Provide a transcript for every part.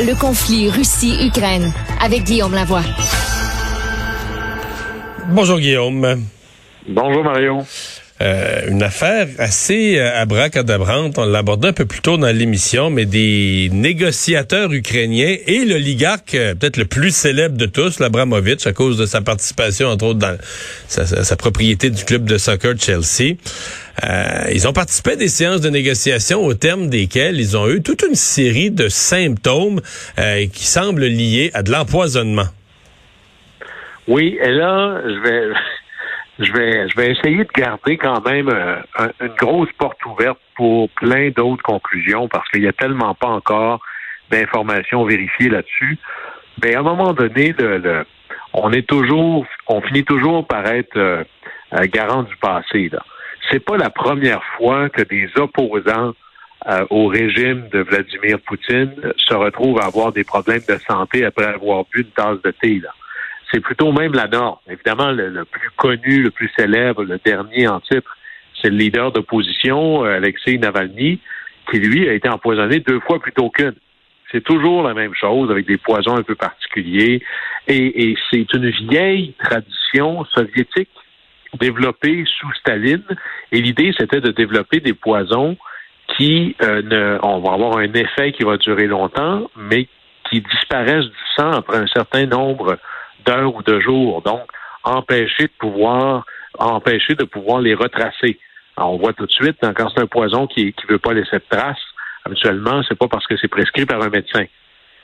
Le conflit Russie-Ukraine avec Guillaume Lavoie. Bonjour Guillaume. Bonjour Mario. Euh, une affaire assez euh, abracadabrante, on l'a abordé un peu plus tôt dans l'émission, mais des négociateurs ukrainiens et l'oligarque euh, peut-être le plus célèbre de tous, l'Abramovitch, à cause de sa participation, entre autres, dans sa, sa, sa propriété du club de soccer Chelsea. Euh, ils ont participé à des séances de négociation au terme desquelles ils ont eu toute une série de symptômes euh, qui semblent liés à de l'empoisonnement. Oui, et là, je vais, je vais, je vais essayer de garder quand même euh, un, une grosse porte ouverte pour plein d'autres conclusions parce qu'il n'y a tellement pas encore d'informations vérifiées là-dessus. Mais à un moment donné, le, le, on est toujours, on finit toujours par être euh, garant du passé. Là c'est pas la première fois que des opposants euh, au régime de Vladimir Poutine se retrouvent à avoir des problèmes de santé après avoir bu une tasse de thé. C'est plutôt même la norme. Évidemment, le, plus connu, le plus célèbre, le dernier en titre, c'est le leader d'opposition, euh, Alexei Navalny, qui lui a été empoisonné deux fois plutôt qu'une. C'est toujours la même chose avec des poisons un peu particuliers. Et, et c'est une vieille tradition soviétique développé sous Staline. Et l'idée, c'était de développer des poisons qui, euh, ne, on va avoir un effet qui va durer longtemps, mais qui disparaissent du sang après un certain nombre d'heures ou de jours. Donc, empêcher de pouvoir, empêcher de pouvoir les retracer. On voit tout de suite, quand c'est un poison qui ne veut pas laisser de traces, habituellement, c'est pas parce que c'est prescrit par un médecin.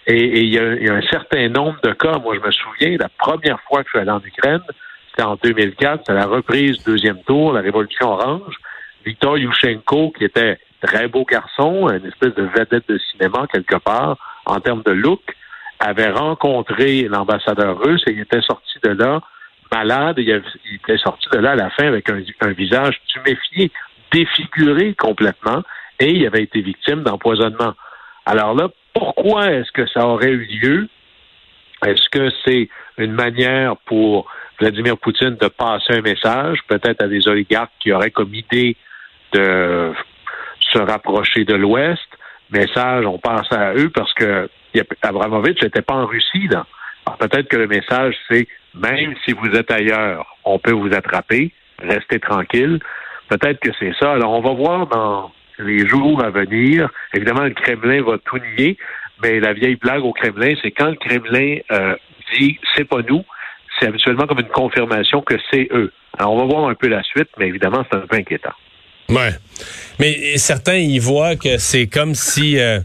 Et il y, a un certain nombre de cas. Moi, je me souviens, la première fois que je suis allé en Ukraine, c'était en 2004, c'est la reprise deuxième tour, la Révolution orange. Viktor Yushchenko, qui était très beau garçon, une espèce de vedette de cinéma quelque part, en termes de look, avait rencontré l'ambassadeur russe et il était sorti de là malade. Il, il était sorti de là à la fin avec un, un visage tuméfié, défiguré complètement, et il avait été victime d'empoisonnement. Alors là, pourquoi est-ce que ça aurait eu lieu? Est-ce que c'est une manière pour Vladimir Poutine de passer un message, peut-être à des oligarques qui auraient comme idée de se rapprocher de l'Ouest? Message, on pense à eux parce que Abramovich n'était pas en Russie. Là. Alors peut-être que le message, c'est même si vous êtes ailleurs, on peut vous attraper, restez tranquille. Peut-être que c'est ça. Alors on va voir dans les jours à venir. Évidemment, le Kremlin va tout nier, mais la vieille blague au Kremlin, c'est quand le Kremlin euh, dit c'est pas nous, c'est habituellement comme une confirmation que c'est eux. Alors, on va voir un peu la suite, mais évidemment, c'est un peu inquiétant. Ouais. Mais certains y voient que c'est comme si. Euh,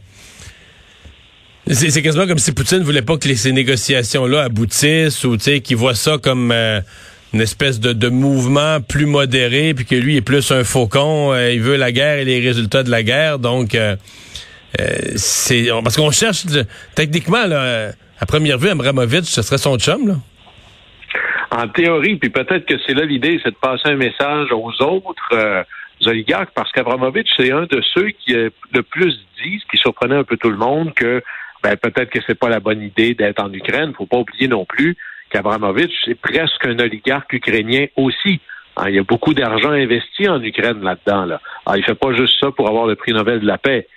c'est quasiment comme si Poutine voulait pas que ces négociations-là aboutissent ou qu'ils voient ça comme euh, une espèce de, mouvement plus modéré, puis que lui est plus un faucon. Euh, il veut la guerre et les résultats de la guerre. Donc, c'est parce qu'on cherche techniquement, là, à première vue, Abramovich, ce serait son chum, là en théorie, puis peut-être que c'est là l'idée, c'est de passer un message aux autres oligarques, parce qu'Abramovich, c'est un de ceux qui euh, le plus disent, qui surprenait un peu tout le monde, que ben, peut-être que c'est pas la bonne idée d'être en Ukraine. Faut pas oublier non plus qu'Abramovich, c'est presque un oligarque ukrainien aussi. Hein, il y a beaucoup d'argent investi en Ukraine là-dedans. Là. Alors, il fait pas juste ça pour avoir le prix Nobel de la paix.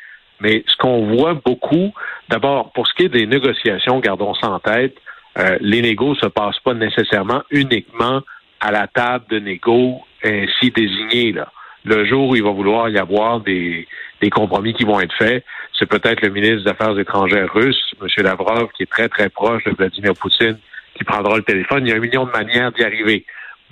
Mais ce qu'on voit beaucoup, d'abord, pour ce qui est des négociations, gardons ça en tête, euh, les négos se passent pas nécessairement uniquement à la table de négo ainsi désignée. Là. Le jour où il va vouloir y avoir des, des compromis qui vont être faits, c'est peut-être le ministre des Affaires étrangères russe, M. Lavrov, qui est très, très proche de Vladimir Poutine, qui prendra le téléphone. Il y a un million de manières d'y arriver.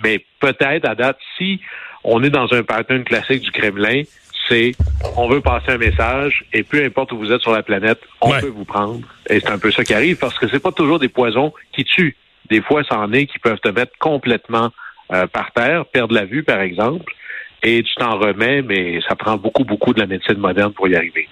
Mais peut-être, à date, si on est dans un pattern classique du Kremlin, c'est on veut passer un message et peu importe où vous êtes sur la planète, on peut vous prendre. Et c'est un peu ça qui arrive parce que c'est pas toujours des poisons qui tuent. Des fois, c'en est qui peuvent te mettre complètement euh, par terre, perdre la vue, par exemple, et tu t'en remets, mais ça prend beaucoup, beaucoup de la médecine moderne pour y arriver.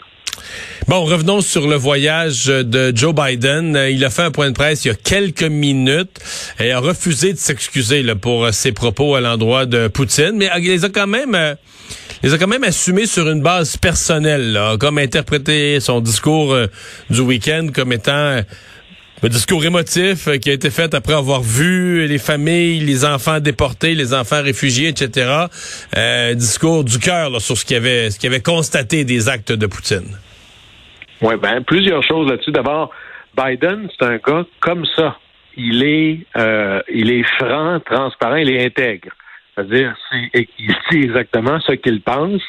Bon, revenons sur le voyage de Joe Biden. Il a fait un point de presse il y a quelques minutes et a refusé de s'excuser pour ses propos à l'endroit de Poutine, mais il les a quand même euh, les a quand même assumés sur une base personnelle, là, comme interprété son discours euh, du week-end comme étant euh, un discours émotif qui a été fait après avoir vu les familles, les enfants déportés, les enfants réfugiés, etc. discours du cœur sur ce qu'il avait, ce qu'il avait constaté des actes de Poutine. Oui, ben plusieurs choses là-dessus. D'abord, Biden, c'est un gars comme ça. Il est, euh, il est franc, transparent, il est intègre. C'est-à-dire, il dit exactement ce qu'il pense.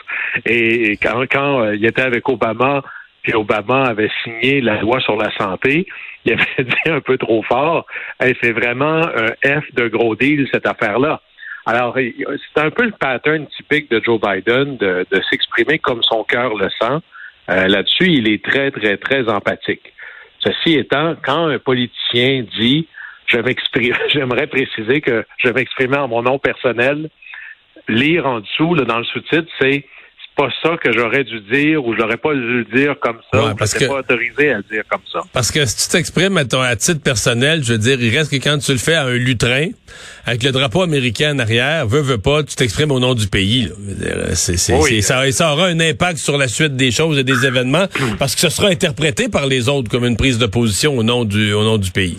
Et quand, quand euh, il était avec Obama, puis Obama avait signé la loi sur la santé, il avait dit un peu trop fort. c'est vraiment un F de gros deal, cette affaire-là. Alors, c'est un peu le pattern typique de Joe Biden de, s'exprimer comme son cœur le sent. Euh, là-dessus, il est très, très, très empathique. Ceci étant, quand un politicien dit j'aimerais préciser que je m'exprimer en mon nom personnel, lire en dessous, dans le sous-titre, c'est pas ça que j'aurais dû dire ou je n'aurais pas dû le dire comme ça ouais, parce que pas autorisé à le dire comme ça. Parce que si tu t'exprimes à, ton, à titre personnel, je veux dire, il reste que quand tu le fais à un lutrin avec le drapeau américain en arrière, veux veux pas, tu t'exprimes au nom du pays. C'est, c'est, ça, ça aura un impact sur la suite des choses et des événements parce que ce sera interprété par les autres comme une prise de position au nom du au nom du pays.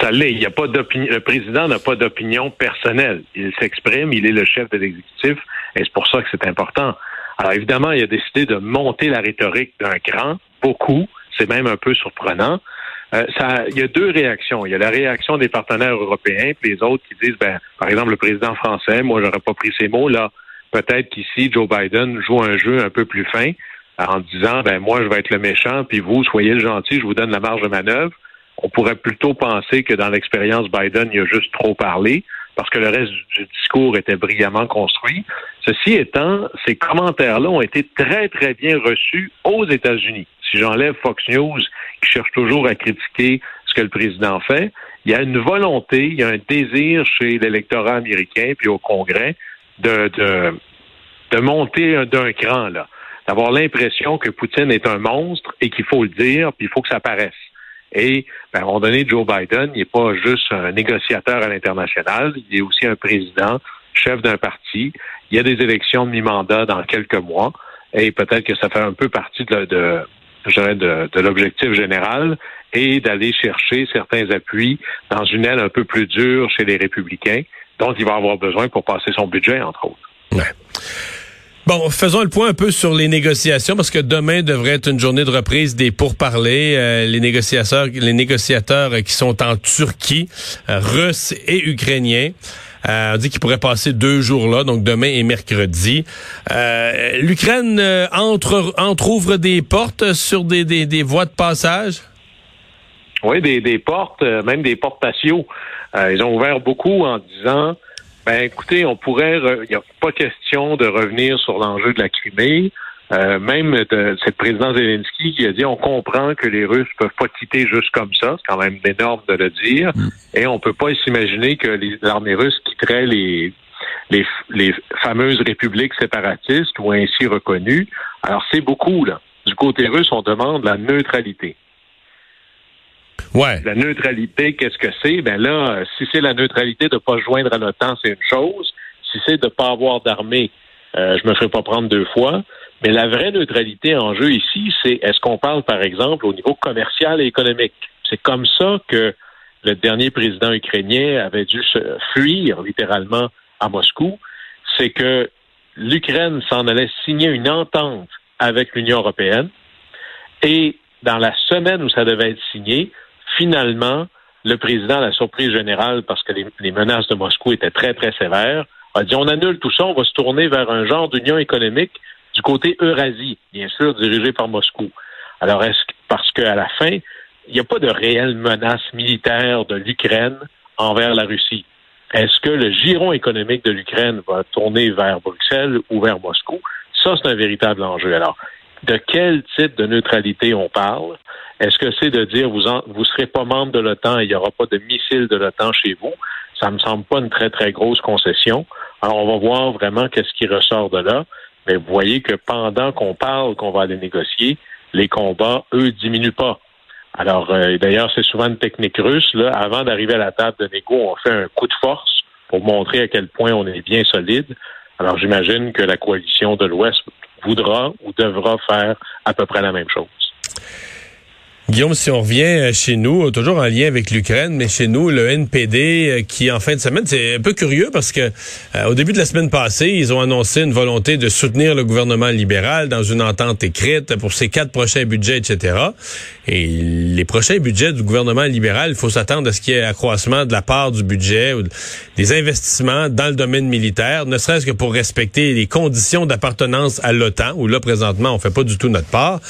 Ça l'est. Il y a pas d'opinion. Le président n'a pas d'opinion personnelle. Il s'exprime. Il est le chef de l'exécutif, et c'est pour ça que c'est important. Alors évidemment, il a décidé de monter la rhétorique d'un cran, beaucoup. C'est même un peu surprenant. Euh, il y a deux réactions. Il y a la réaction des partenaires européens, puis les autres qui disent, ben, par exemple, le président français, moi, j'aurais pas pris ces mots là. Peut-être qu'ici, Joe Biden joue un jeu un peu plus fin en disant, ben, moi, je vais être le méchant, puis vous, soyez le gentil, je vous donne la marge de manœuvre. On pourrait plutôt penser que dans l'expérience Biden, il a juste trop parlé parce que le reste du discours était brillamment construit. Ceci étant, ces commentaires-là ont été très, très bien reçus aux États-Unis. Si j'enlève Fox News, qui cherche toujours à critiquer ce que le président fait, il y a une volonté, il y a un désir chez l'électorat américain puis au Congrès de, de, de monter d'un cran, là. D'avoir l'impression que Poutine est un monstre et qu'il faut le dire, puis il faut que ça paraisse. Et ben, à un moment donné, Joe Biden, il n'est pas juste un négociateur à l'international, il est aussi un président, chef d'un parti. Il y a des élections de mi-mandat dans quelques mois, et peut-être que ça fait un peu partie de, de, de, de l'objectif général et d'aller chercher certains appuis dans une aile un peu plus dure chez les républicains, dont il va avoir besoin pour passer son budget, entre autres. Ouais. Bon, faisons le point un peu sur les négociations parce que demain devrait être une journée de reprise des pourparlers. Euh, les négociateurs, qui sont en Turquie, euh, russes et ukrainiens. Euh, on dit qu'ils pourraient passer deux jours là, donc demain et mercredi. L'Ukraine entre, entre ouvre des portes sur des, des, des voies de passage? Oui, des, des portes, même des portes patio. ils ont ouvert beaucoup en disant ben écoutez, on pourrait, il n'y a pas question de revenir sur l'enjeu de la Crimée. Euh, même de cette présidence Zelensky qui a dit on comprend que les Russes peuvent pas quitter juste comme ça, c'est quand même énorme de le dire, mm. et on peut pas s'imaginer que l'armée russe quitterait les, les, les fameuses républiques séparatistes ou ainsi reconnues. Alors c'est beaucoup là. Du côté russe, on demande la neutralité. La neutralité, qu'est-ce que c'est? Ben là, si c'est la neutralité de ne pas joindre à l'OTAN, c'est une chose. Si c'est de ne pas avoir d'armée, euh, je me ferai pas prendre deux fois. Mais la vraie neutralité en jeu ici, c'est est-ce qu'on parle, par exemple, au niveau commercial et économique? C'est comme ça que le dernier président ukrainien avait dû se fuir littéralement à Moscou. C'est que l'Ukraine s'en allait signer une entente avec l'Union européenne et dans la semaine où ça devait être signé, finalement, le président, à la surprise générale, parce que les, menaces de Moscou étaient très, très sévères, a dit on annule tout ça, on va se tourner vers un genre d'union économique du côté Eurasie, bien sûr dirigé par Moscou. Alors, est-ce parce qu'à la fin, il n'y a pas de réelle menace militaire de l'Ukraine envers la Russie? Est-ce que le giron économique de l'Ukraine va tourner vers Bruxelles ou vers Moscou? Ça, c'est un véritable enjeu. Alors, de quel type de neutralité on parle? Est-ce que c'est de dire vous ne vous serez pas membre de l'OTAN et il n'y aura pas de missiles de l'OTAN chez vous? Ça me semble pas une très, très grosse concession. Alors, on va voir vraiment qu'est-ce qui ressort de là. Mais vous voyez que pendant qu'on parle qu'on va aller négocier, les combats, eux, diminuent pas. Alors, euh, d'ailleurs, c'est souvent une technique russe. Là, avant d'arriver à la table de négo, on fait un coup de force pour montrer à quel point on est bien solide. Alors, j'imagine que la coalition de l'Ouest voudra ou devra faire à peu près la même chose. Guillaume, si on revient euh, chez nous, toujours en lien avec l'Ukraine, mais chez nous, le NPD euh, qui en fin de semaine, c'est un peu curieux parce que euh, au début de la semaine passée, ils ont annoncé une volonté de soutenir le gouvernement libéral dans une entente écrite pour ses quatre prochains budgets, etc. Et les prochains budgets du gouvernement libéral, il faut s'attendre à ce qu'il y ait accroissement de la part du budget ou des investissements dans le domaine militaire, ne serait-ce que pour respecter les conditions d'appartenance à l'OTAN, où là, présentement, on fait pas du tout notre part.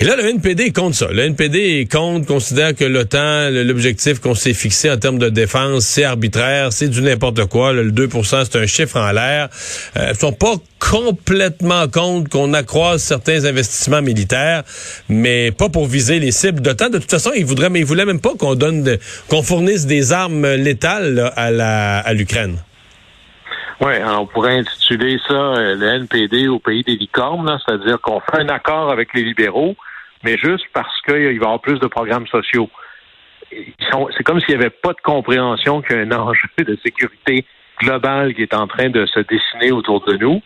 Et là, le NPD compte ça. Le NPD compte, considère que l'OTAN, l'objectif qu'on s'est fixé en termes de défense, c'est arbitraire, c'est du n'importe quoi. le 2% c'est un chiffre en l'air. Euh, ils sont pas complètement contre qu'on accroisse certains investissements militaires, mais pas pour viser les cibles d'OTAN. De toute façon, ils voudraient, mais ils voulaient même pas qu'on donne, qu'on fournisse des armes létales à la, à l'Ukraine. Oui, on pourrait intituler ça euh, le NPD au pays des licornes, c'est-à-dire qu'on fait un accord avec les libéraux, mais juste parce qu'il va y avoir plus de programmes sociaux. C'est comme s'il n'y avait pas de compréhension qu'il y a un enjeu de sécurité globale qui est en train de se dessiner autour de nous.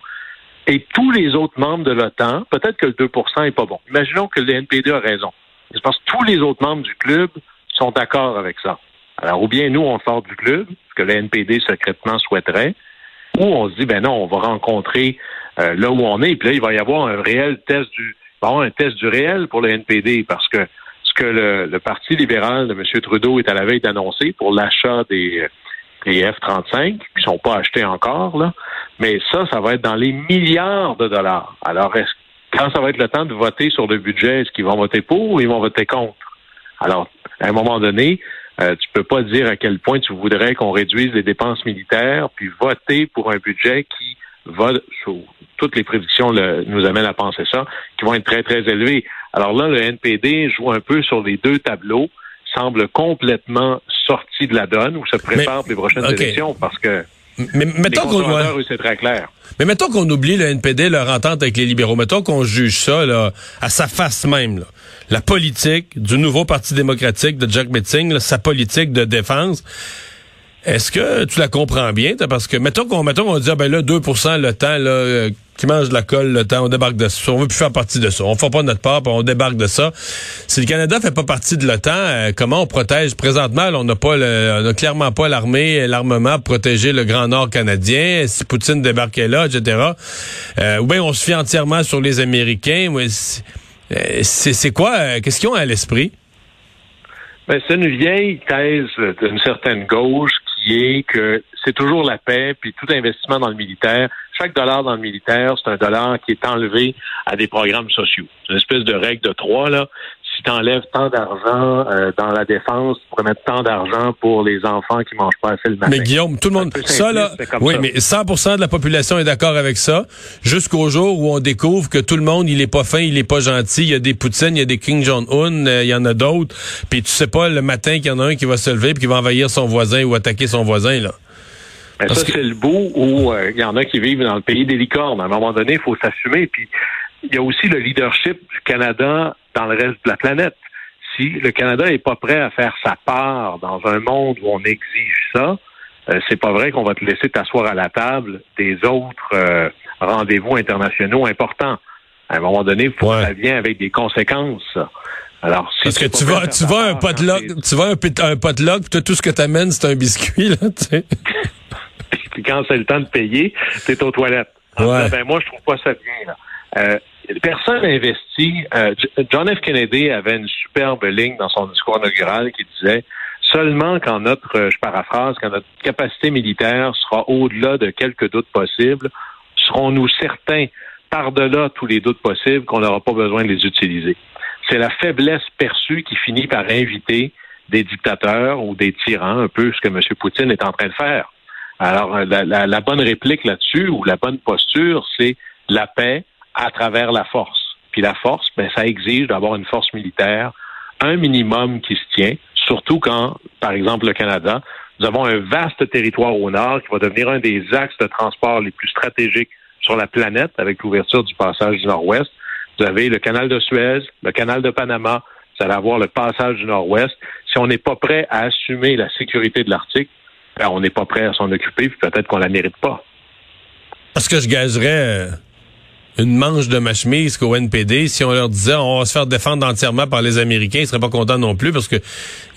Et tous les autres membres de l'OTAN, peut-être que le 2% n'est pas bon. Imaginons que le NPD a raison. C'est parce que tous les autres membres du club sont d'accord avec ça. Alors, ou bien nous, on sort du club, ce que le NPD secrètement souhaiterait, ou on se dit, ben non, on va rencontrer euh, là où on est, puis là, il va y avoir un réel test du un test du réel pour le NPD parce que ce que le, Parti libéral de M. Trudeau est à la veille d'annoncer pour l'achat des, F-35, qui ne sont pas achetés encore, là, mais ça, ça va être dans les milliards de dollars. Alors, quand ça va être le temps de voter sur le budget, est-ce qu'ils vont voter pour ou ils vont voter contre? Alors, à un moment donné, euh, tu peux pas dire à quel point tu voudrais qu'on réduise les dépenses militaires, puis voter pour un budget qui va, toutes les prédictions nous amènent à penser ça, qui vont être très, très élevés. Alors là, le NPD joue un peu sur les deux tableaux, semble complètement sorti de la donne ou se prépare pour les prochaines élections parce que mais mettons qu'on c'est très clair. Mais mettons qu'on oublie le NPD, leur entente avec les libéraux. Mettons qu'on juge ça là, à sa face même. Là. La politique du nouveau Parti démocratique de Jack Metzing, sa politique de défense. Est-ce que tu la comprends bien? Parce que mettons qu'on mettons qu'on dit ah ben là 2% le temps là, euh, qui mange de la colle le temps, on débarque de ça. On veut plus faire partie de ça. On fait pas notre part, puis on débarque de ça. Si le Canada fait pas partie de l'OTAN, euh, comment on protège? Présentement? on n'a pas le, on a clairement pas l'armée, l'armement pour protéger le Grand Nord canadien. Si Poutine débarquait là, etc. Euh, ou bien on se fie entièrement sur les Américains. C'est quoi? Qu'est-ce qu'ils ont à l'esprit? Ben, c'est une vieille thèse d'une certaine gauche est que c'est toujours la paix, puis tout investissement dans le militaire, chaque dollar dans le militaire, c'est un dollar qui est enlevé à des programmes sociaux. C'est une espèce de règle de trois, là. Si tu enlèves tant d'argent euh, dans la défense, tu pourrais mettre tant d'argent pour les enfants qui mangent pas assez le matin. Mais Guillaume, tout le monde, ça là, oui, mais 100% de la population est d'accord avec ça, jusqu'au jour où on découvre que tout le monde, il est pas fin, il est pas gentil, il y a des Poutine, il y a des King Jong-un, euh, il y en a d'autres, puis tu sais pas le matin qu'il y en a un qui va se lever puis qui va envahir son voisin ou attaquer son voisin là. Mais ça, c'est le bout où euh, il y en a qui vivent dans le pays des licornes. À un moment donné, il faut s'assumer. Puis il y a aussi le leadership du Canada dans le reste de la planète. Si le Canada n'est pas prêt à faire sa part dans un monde où on exige ça, euh, c'est pas vrai qu'on va te laisser t'asseoir à la table des autres euh, rendez-vous internationaux importants. À un moment donné, faut que ça vienne avec des conséquences. Alors, si Parce que tu vas, tu vas un potluck, tu vas un, un potluck, tout ce que tu amènes, c'est un biscuit, là, tu sais. puis quand c'est le temps de payer, c'est aux toilettes. ben, moi, je trouve pas ça bien. Là. Euh, personne n'investit. Euh, John F. Kennedy avait une superbe ligne dans son discours inaugural qui disait seulement quand notre, euh, je paraphrase, quand notre capacité militaire sera au-delà de quelques doutes possibles, serons-nous certains, par-delà tous les doutes possibles, qu'on n'aura pas besoin de les utiliser. C'est la faiblesse perçue qui finit par inviter des dictateurs ou des tyrans, un peu ce que M. Poutine est en train de faire. Alors, euh, la, la bonne réplique là-dessus, ou la bonne posture, c'est la paix à travers la force. Puis la force, ben, ça exige d'avoir une force militaire, un minimum qui se tient, surtout quand, par exemple, le Canada, nous avons un vaste territoire au nord qui va devenir un des axes de transport les plus stratégiques sur la planète avec l'ouverture du passage du Nord-Ouest. Vous avez le canal de Suez, le canal de Panama, vous allez avoir le passage du Nord-Ouest. Si on n'est pas prêt à assumer la sécurité de l'Arctique, ben, on n'est pas prêt à s'en occuper, puis peut-être qu'on la mérite pas. Parce que je gagerais euh, une manche de ma chemise qu'au NPD, si on leur disait on va se faire défendre entièrement par les Américains, ils seraient pas contents non plus parce que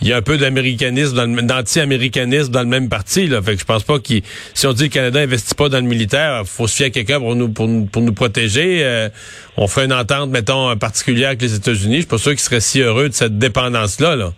il y a un peu d'américanisme, d'anti-américanisme dans le même parti. Là. Fait que je pense pas qu'il si on dit que le Canada investit pas dans le militaire, faut se fier à quelqu'un pour nous pour, pour nous protéger. Euh, on ferait une entente, mettons, particulière avec les États-Unis. Je suis pas sûr qu'ils seraient si heureux de cette dépendance-là. Là.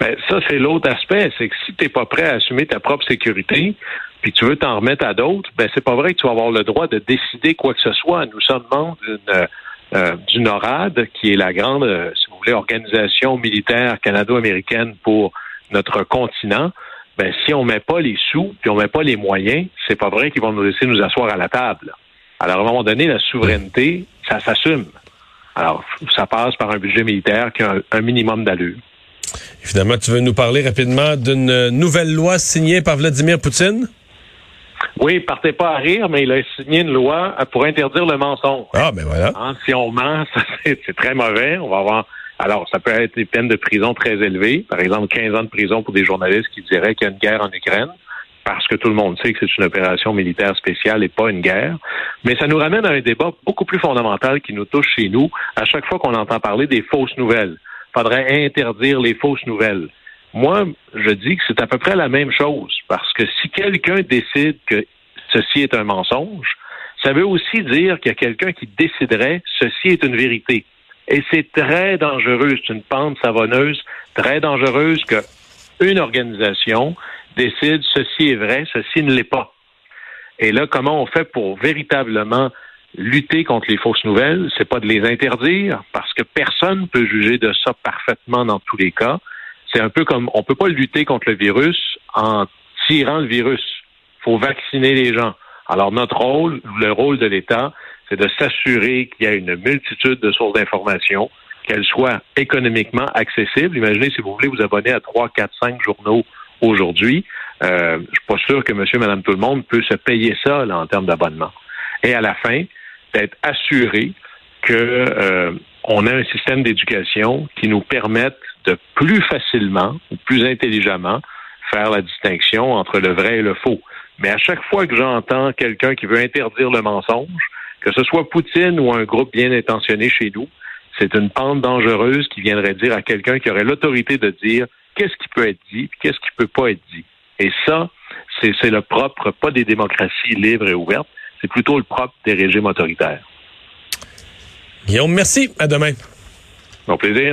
Ben, ça, c'est l'autre aspect. C'est que si tu pas prêt à assumer ta propre sécurité, puis tu veux t'en remettre à d'autres, ben c'est pas vrai que tu vas avoir le droit de décider quoi que ce soit. Nous sommes membres d'une euh, du NORAD, qui est la grande, euh, si vous voulez, organisation militaire canado-américaine pour notre continent. Ben, si on met pas les sous, puis on met pas les moyens, c'est pas vrai qu'ils vont nous laisser nous asseoir à la table. Alors, à un moment donné, la souveraineté, ça s'assume. Alors, ça passe par un budget militaire qui a un minimum d'allure. Évidemment, tu veux nous parler rapidement d'une nouvelle loi signée par Vladimir Poutine? Oui, partez pas à rire, mais il a signé une loi pour interdire le mensonge. Ah, ben voilà. Hein, si on ment, c'est très mauvais. On va avoir. Alors, ça peut être des peines de prison très élevées. Par exemple, 15 ans de prison pour des journalistes qui diraient qu'il y a une guerre en Ukraine parce que tout le monde sait que c'est une opération militaire spéciale et pas une guerre. Mais ça nous ramène à un débat beaucoup plus fondamental qui nous touche chez nous à chaque fois qu'on entend parler des fausses nouvelles. Il faudrait interdire les fausses nouvelles. Moi, je dis que c'est à peu près la même chose, parce que si quelqu'un décide que ceci est un mensonge, ça veut aussi dire qu'il y a quelqu'un qui déciderait ceci est une vérité. Et c'est très dangereux, c'est une pente savonneuse très dangereuse que une organisation décide ceci est vrai, ceci ne l'est pas. Et là, comment on fait pour véritablement lutter contre les fausses nouvelles? C'est pas de les interdire, parce que personne ne peut juger de ça parfaitement dans tous les cas c'est un peu comme on peut pas lutter contre le virus en tirant le virus. Faut vacciner les gens. Alors notre rôle, le rôle de l'État, c'est de s'assurer qu'il y a une multitude de sources d'information, qu'elles soient économiquement accessibles. Imaginez si vous voulez vous abonner à trois, quatre, cinq journaux aujourd'hui. Euh, je suis pas sûr que monsieur, madame, tout le monde peut se payer ça là, en termes d'abonnement. Et à la fin, d'être assuré que euh, a un système d'éducation qui nous permette de plus facilement ou plus intelligemment faire la distinction entre le vrai et le faux. Mais à chaque fois que j'entends quelqu'un qui veut interdire le mensonge, que ce soit Poutine ou un groupe bien intentionné chez nous, c'est une pente dangereuse qui viendrait dire à quelqu'un qui aurait l'autorité de dire qu'est-ce qui peut être dit, qu'est-ce qui peut pas être dit. Et ça, c'est le propre, pas des démocraties libres et ouvertes, c'est plutôt le propre des régimes autoritaires. Guillaume, merci. À demain. Mon plaisir.